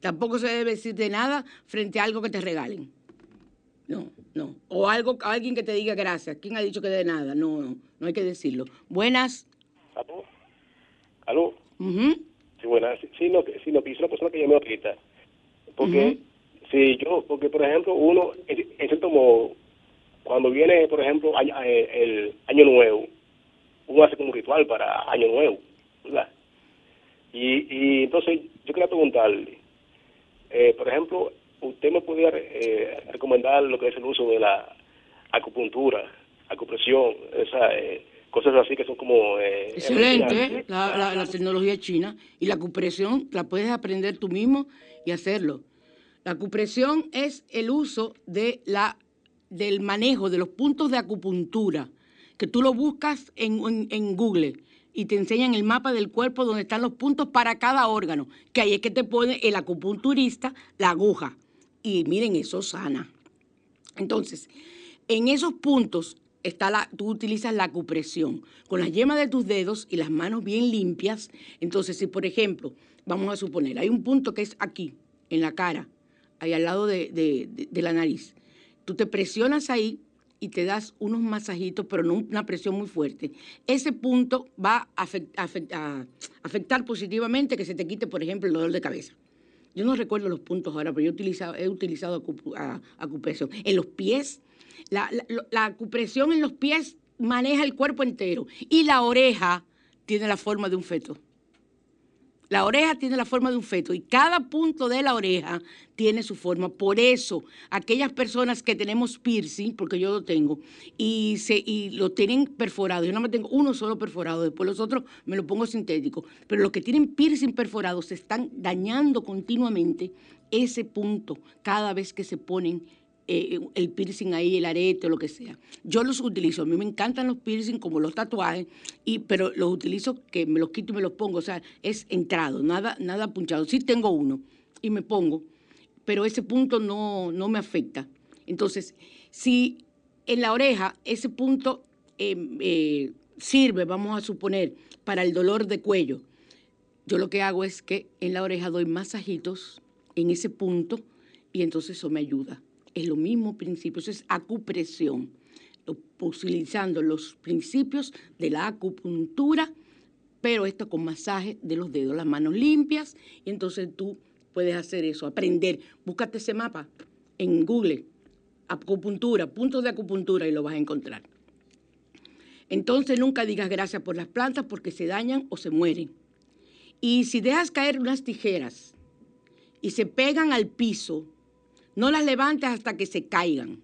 Tampoco se debe decir de nada frente a algo que te regalen. No, no. O algo, alguien que te diga gracias. ¿Quién ha dicho que de nada? No, no, no hay que decirlo. Buenas. ¿Aló? ¿Aló? Ujú. Sí, buenas. Sí, sí, no, que- sí, no, que hizo una persona que llamó ahorita. Porque, sí, yo, porque, por ejemplo, uno, en cierto modo, cuando viene, por ejemplo, año- eh, el año nuevo, uno hace como un ritual para año nuevo, ¿verdad? Y, y entonces, yo quería preguntarle, eh, por ejemplo, ¿usted me podría eh, recomendar lo que es el uso de la acupuntura, acupresión, esa, eh, cosas así que son como... eh, Excelente, energías? la, la- la tecnología china. Y la acupresión la puedes aprender tú mismo y hacerlo. La acupresión es el uso de la, del manejo de los puntos de acupuntura, que tú lo buscas en, en- en Google y te enseñan el mapa del cuerpo donde están los puntos para cada órgano, que ahí es que te pone el acupunturista la aguja. Y miren, eso sana. Entonces, en esos puntos está la, tú utilizas la acupresión. Con las yemas de tus dedos y las manos bien limpias. Entonces, si por ejemplo, vamos a suponer, hay un punto que es aquí, en la cara, ahí al lado de, de- la nariz. Tú te presionas ahí y te das unos masajitos, pero no una presión muy fuerte. Ese punto va a afec- afec- a afectar positivamente que se te quite, por ejemplo, el dolor de cabeza. Yo no recuerdo los puntos ahora, pero yo he utilizado, he utilizado acupresión. En los pies, la, la- acupresión en los pies maneja el cuerpo entero. Y la oreja tiene la forma de un feto. La oreja tiene la forma de un feto y cada punto de la oreja tiene su forma. Por eso, aquellas personas que tenemos piercing, porque yo lo tengo, y, se, y lo tienen perforado, yo no me tengo uno solo perforado, después los otros me lo pongo sintético, pero los que tienen piercing perforado se están dañando continuamente ese punto cada vez que se ponen eh, el piercing ahí, el arete o lo que sea. Yo los utilizo, a mí me encantan los piercing como los tatuajes, y, pero los utilizo que me los quito y me los pongo, o sea, es entrado, nada, nada punchado. Sí tengo uno y me pongo, pero ese punto no, no me afecta. Entonces, si en la oreja ese punto eh, eh, sirve, vamos a suponer, para el dolor de cuello, yo lo que hago es que en la oreja doy masajitos en ese punto y entonces eso me ayuda. Es lo mismo principio, eso es acupresión, utilizando los principios de la acupuntura, pero esto con masaje de los dedos, las manos limpias, y entonces tú puedes hacer eso, aprender. Búscate ese mapa en Google, acupuntura, puntos de acupuntura, y lo vas a encontrar. Entonces nunca digas gracias por las plantas porque se dañan o se mueren. Y si dejas caer unas tijeras y se pegan al piso, no las levantes hasta que se caigan.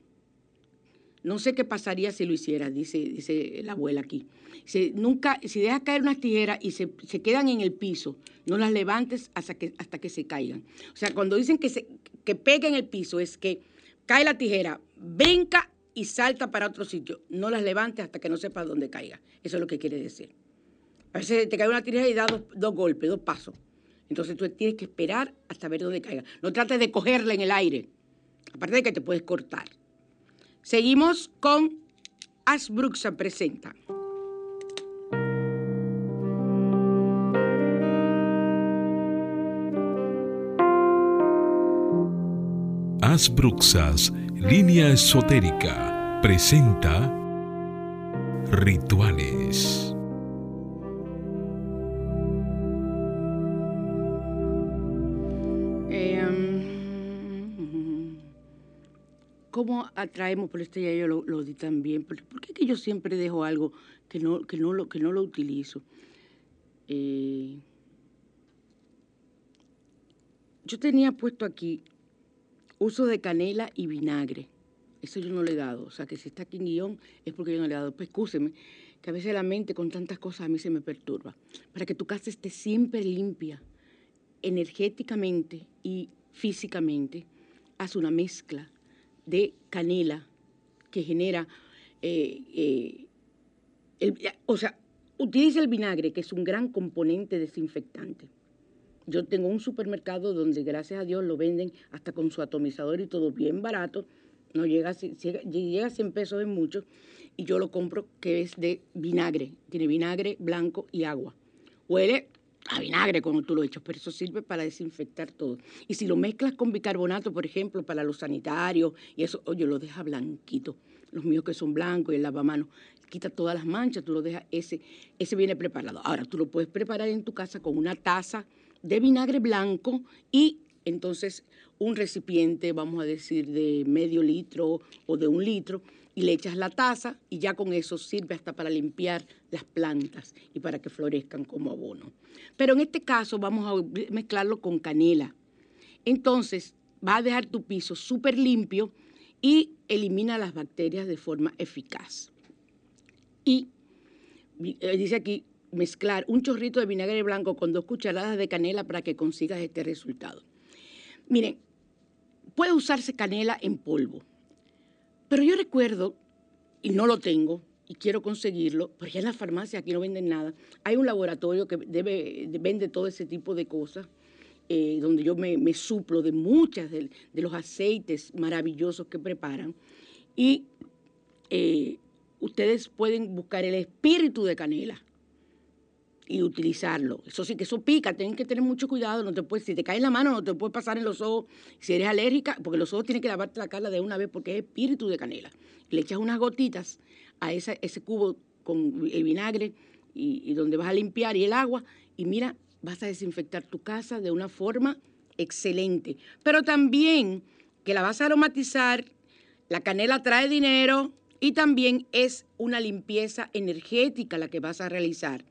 No sé qué pasaría si lo hicieras, dice, dice la abuela aquí. Dice, nunca, si dejas caer unas tijeras y se, se quedan en el piso, no las levantes hasta que, hasta que se caigan. O sea, cuando dicen que, se, que en el piso, es que cae la tijera, brinca y salta para otro sitio. No las levantes hasta que no sepas dónde caiga. Eso es lo que quiere decir. A veces te cae una tijera y da dos, dos golpes, dos pasos. Entonces tú tienes que esperar hasta ver dónde caiga. No trates de cogerla en el aire. Aparte de que te puedes cortar. Seguimos con Asbruxa presenta. Asbruxas, línea esotérica, presenta Rituales. Eh, mm, ¿cómo atraemos? Por este ya yo lo, lo di también. ¿Por, por qué que yo siempre dejo algo que no, que no, lo, que no lo utilizo? Eh, yo tenía puesto aquí uso de canela y vinagre. Eso yo no le he dado. O sea, que si está aquí en guion es porque yo no le he dado. Pues excúseme, que a veces la mente con tantas cosas a mí se me perturba. Para que tu casa esté siempre limpia, energéticamente y físicamente, haz una mezcla de canela que genera, eh, eh, el- o sea, utiliza el vinagre, que es un gran componente desinfectante. Yo tengo un supermercado donde, gracias a Dios, lo venden hasta con su atomizador y todo bien barato. No llega a, llega, a 100 pesos en mucho. Y yo lo compro que es de vinagre. Tiene vinagre blanco y agua. Huele a vinagre cuando tú lo echas, pero eso sirve para desinfectar todo. Y si lo mezclas con bicarbonato, por ejemplo, para los sanitarios, y eso, oye, lo deja blanquito. Los míos que son blancos y el lavamanos, quita todas las manchas, tú lo dejas, ese, ese viene preparado. Ahora, tú lo puedes preparar en tu casa con una taza de vinagre blanco y entonces un recipiente, vamos a decir, de medio litro o de un litro, y le echas la taza y ya con eso sirve hasta para limpiar las plantas y para que florezcan como abono. Pero en este caso vamos a mezclarlo con canela. Entonces va a dejar tu piso súper limpio y elimina las bacterias de forma eficaz. Y eh, dice aquí, mezclar un chorrito de vinagre blanco con dos cucharadas de canela para que consigas este resultado. Miren, puede usarse canela en polvo, pero yo recuerdo, y no lo tengo, y quiero conseguirlo, porque en la farmacia aquí no venden nada, hay un laboratorio que vende todo ese tipo de cosas, eh, donde yo me, suplo de muchas de, de los aceites maravillosos que preparan, y eh, ustedes pueden buscar el espíritu de canela y utilizarlo. Eso sí que eso pica, tienen que tener mucho cuidado, no te puedes, si te cae en la mano no te puede pasar en los ojos, si eres alérgica, porque los ojos tienen que lavarte la cara de una vez porque es espíritu de canela. Le echas unas gotitas a esa- ese cubo con el vinagre y donde vas a limpiar y el agua y mira, vas a desinfectar tu casa de una forma excelente. Pero también que la vas a aromatizar, la canela trae dinero y también es una limpieza energética la que vas a realizar.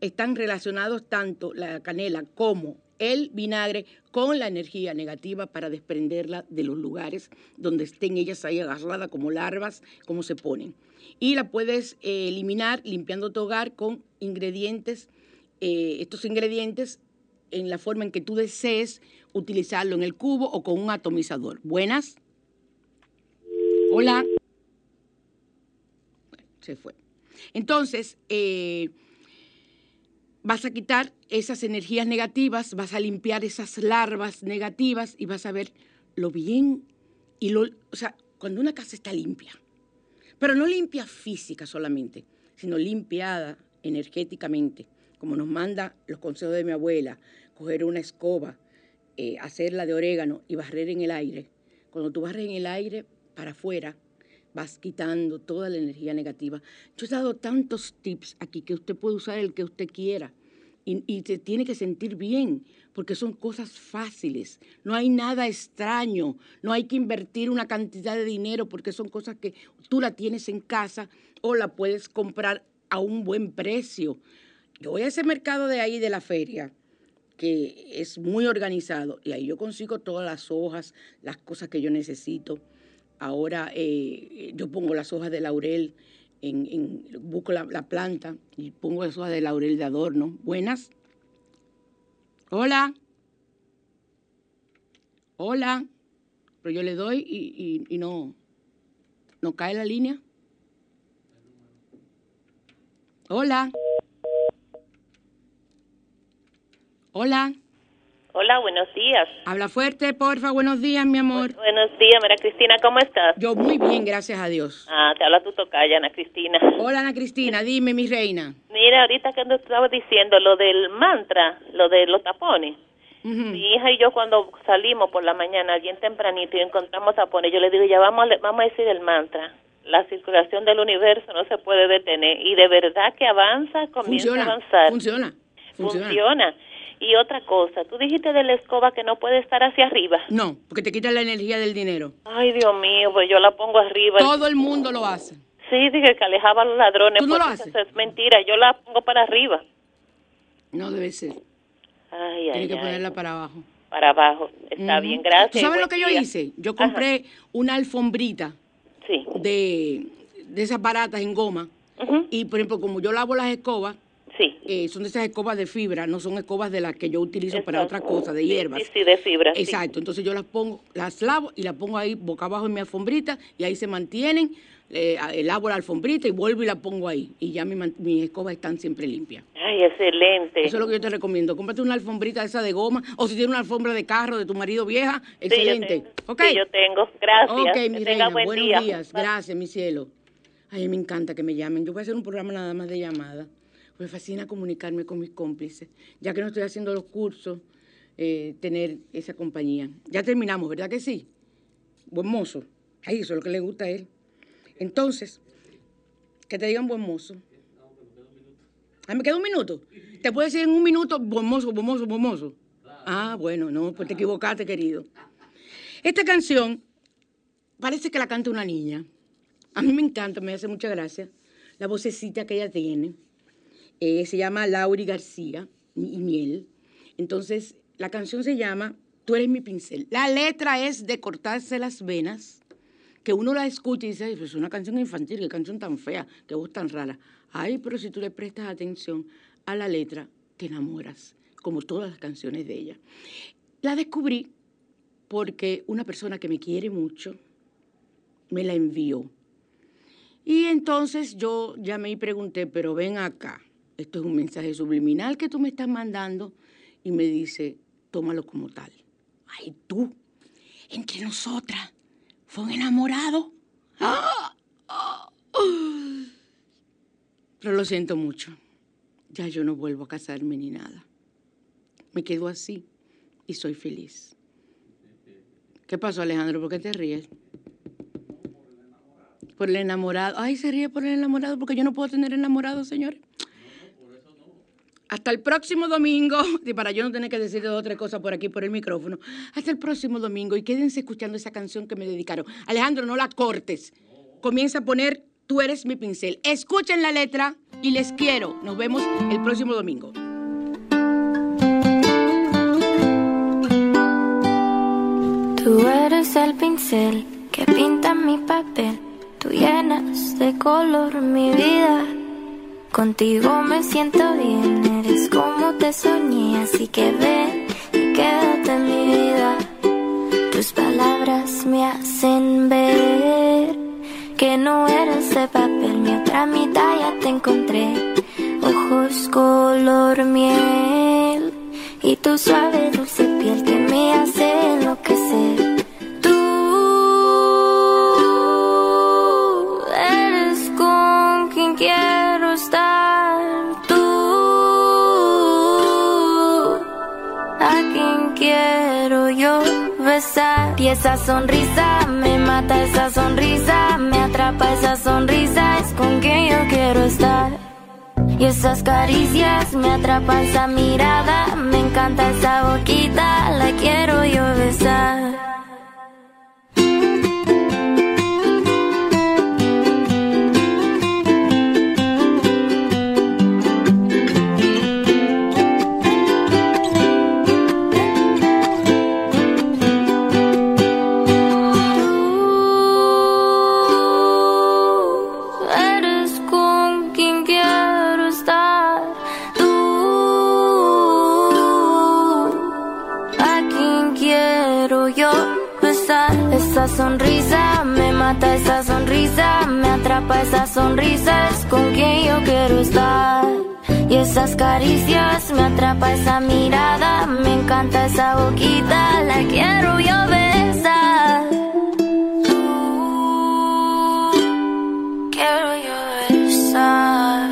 Están relacionados tanto la canela como el vinagre con la energía negativa para desprenderla de los lugares donde estén ellas ahí agarradas como larvas, como se ponen. Y la puedes eh, eliminar limpiando tu hogar con ingredientes, eh, estos ingredientes en la forma en que tú desees utilizarlo en el cubo o con un atomizador. Buenas. Hola. Se fue. Entonces, eh, vas a quitar esas energías negativas, vas a limpiar esas larvas negativas y vas a ver lo bien y lo, o sea, cuando una casa está limpia, pero no limpia física solamente, sino limpiada energéticamente, como nos manda los consejos de mi abuela, coger una escoba, eh, hacerla de orégano y barrer en el aire. Cuando tú barres en el aire para afuera, vas quitando toda la energía negativa. Yo he dado tantos tips aquí que usted puede usar el que usted quiera y, se tiene que sentir bien, porque son cosas fáciles. No hay nada extraño, no hay que invertir una cantidad de dinero porque son cosas que tú la tienes en casa o la puedes comprar a un buen precio. Yo voy a ese mercado de ahí de la feria que es muy organizado y ahí yo consigo todas las hojas, las cosas que yo necesito. Ahora eh, yo pongo las hojas de laurel, en, busco la, la planta y pongo las hojas de laurel de adorno. Buenas. Hola. Hola. Pero yo le doy y- y no, no cae la línea. Hola. Hola. Hola, buenos días. Habla fuerte, porfa. Buenos días, mi amor. Buenos días, María Cristina, ¿cómo estás? Yo muy bien, gracias a Dios. Ah, te habla tu tocaya, Ana Cristina. Hola, Ana Cristina. Dime, mi reina. Mira, ahorita que nos estaba diciendo lo del mantra, lo de los tapones. Ujú. Mi hija y yo cuando salimos por la mañana bien tempranito y encontramos tapones, yo le digo, ya vamos a, vamos a decir el mantra. La circulación del universo no se puede detener y de verdad que avanza, comienza a Funciona. avanzar. Funciona. Funciona. Funciona. Y otra cosa, tú dijiste de la escoba que no puede estar hacia arriba. No, porque te quita la energía del dinero. Ay, Dios mío, pues yo la pongo arriba. Todo el mundo lo hace. Sí, dije que alejaba a los ladrones. ¿Tú no lo eso Es mentira, yo la pongo para arriba. No debe ser. Ay, ay, Tienes que ay. ponerla para abajo. Para abajo. Está bien, gracias. ¿Tú sabes lo que yo hice? Yo compré una alfombrita Sí. de, de esas baratas en goma. Y, por ejemplo, como yo lavo las escobas, Sí. eh, son de esas escobas de fibra, no son escobas de las que yo utilizo para otra cosa, de hierbas. Sí, sí, de fibra. sí. Exacto, entonces yo las pongo, las lavo y las pongo ahí boca abajo en mi alfombrita y ahí se mantienen, eh, lavo la alfombrita y vuelvo y la pongo ahí. Y ya mi mis escobas están siempre limpias. Ay, excelente. Eso es lo que yo te recomiendo. Cómprate una alfombrita esa de goma o si tienes una alfombra de carro de tu marido vieja, Sí, yo excelente. tengo. ¿Ok? Sí, yo tengo. Gracias. Ok, Que mi reina, buen buenos día. días. Gracias, mi cielo. Ay, me encanta que me llamen. Yo voy a hacer un programa nada más de llamada. Me fascina comunicarme con mis cómplices. Ya que no estoy haciendo los cursos, eh, tener esa compañía. Ya terminamos, ¿verdad que sí? Buen mozo. Ay, eso es lo que le gusta a él. Entonces, que te digan buen mozo. Ah, me queda un minuto. ¿Te puedo decir en un minuto buen mozo, buen mozo, buen mozo? Ah, bueno, no, pues te equivocaste, querido. Esta canción parece que la canta una niña. A mí me encanta, me hace mucha gracia. La vocecita que ella tiene. Eh, se llama Lauri García y Miel. Entonces, la canción se llama Tú eres mi pincel. La letra es de cortarse las venas, que uno la escucha y dice, "Ay, pues es una canción infantil, qué canción tan fea, qué voz tan rara. Ay, pero si tú le prestas atención a la letra, te enamoras, como todas las canciones de ella. La descubrí porque una persona que me quiere mucho me la envió. Y entonces yo llamé y pregunté, pero ven acá, esto es un mensaje subliminal que tú me estás mandando. Y me dice, tómalo como tal. Ay, tú, entre nosotras, fue un enamorado. Pero lo siento mucho. Ya yo no vuelvo a casarme ni nada. Me quedo así y soy feliz. ¿Qué pasó, Alejandro? ¿Por qué te ríes? Por el enamorado. Ay, se ríe por el enamorado porque yo no puedo tener enamorado, señores. Hasta el próximo domingo, y para yo no tener que decir otra cosa por aquí por el micrófono, hasta el próximo domingo y quédense escuchando esa canción que me dedicaron. Alejandro, no la cortes. Comienza a poner Tú eres mi pincel. Escuchen la letra y les quiero. Nos vemos el próximo domingo. Tú eres el pincel que pinta mi papel. Tú llenas de color mi vida. Contigo me siento bien, eres como te soñé, así que ven y quédate en mi vida. Tus palabras me hacen ver que no eres de papel, mi otra mitad ya te encontré. Ojos color miel y tu suave dulce piel que me hace Y esa sonrisa me mata, esa sonrisa me atrapa, esa sonrisa es con quien yo quiero estar. Y esas caricias me atrapa esa mirada, me encanta esa boquita, la quiero yo besar. Sonrisa me mata, esa sonrisa me atrapa, esa sonrisa es con quien yo quiero estar. Y esas caricias me atrapa esa mirada, me encanta esa boquita, la quiero yo besar. Quiero yo besar.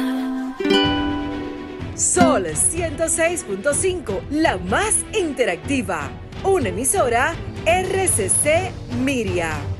Sol 106.5, la más interactiva. Una emisora RCC Miria.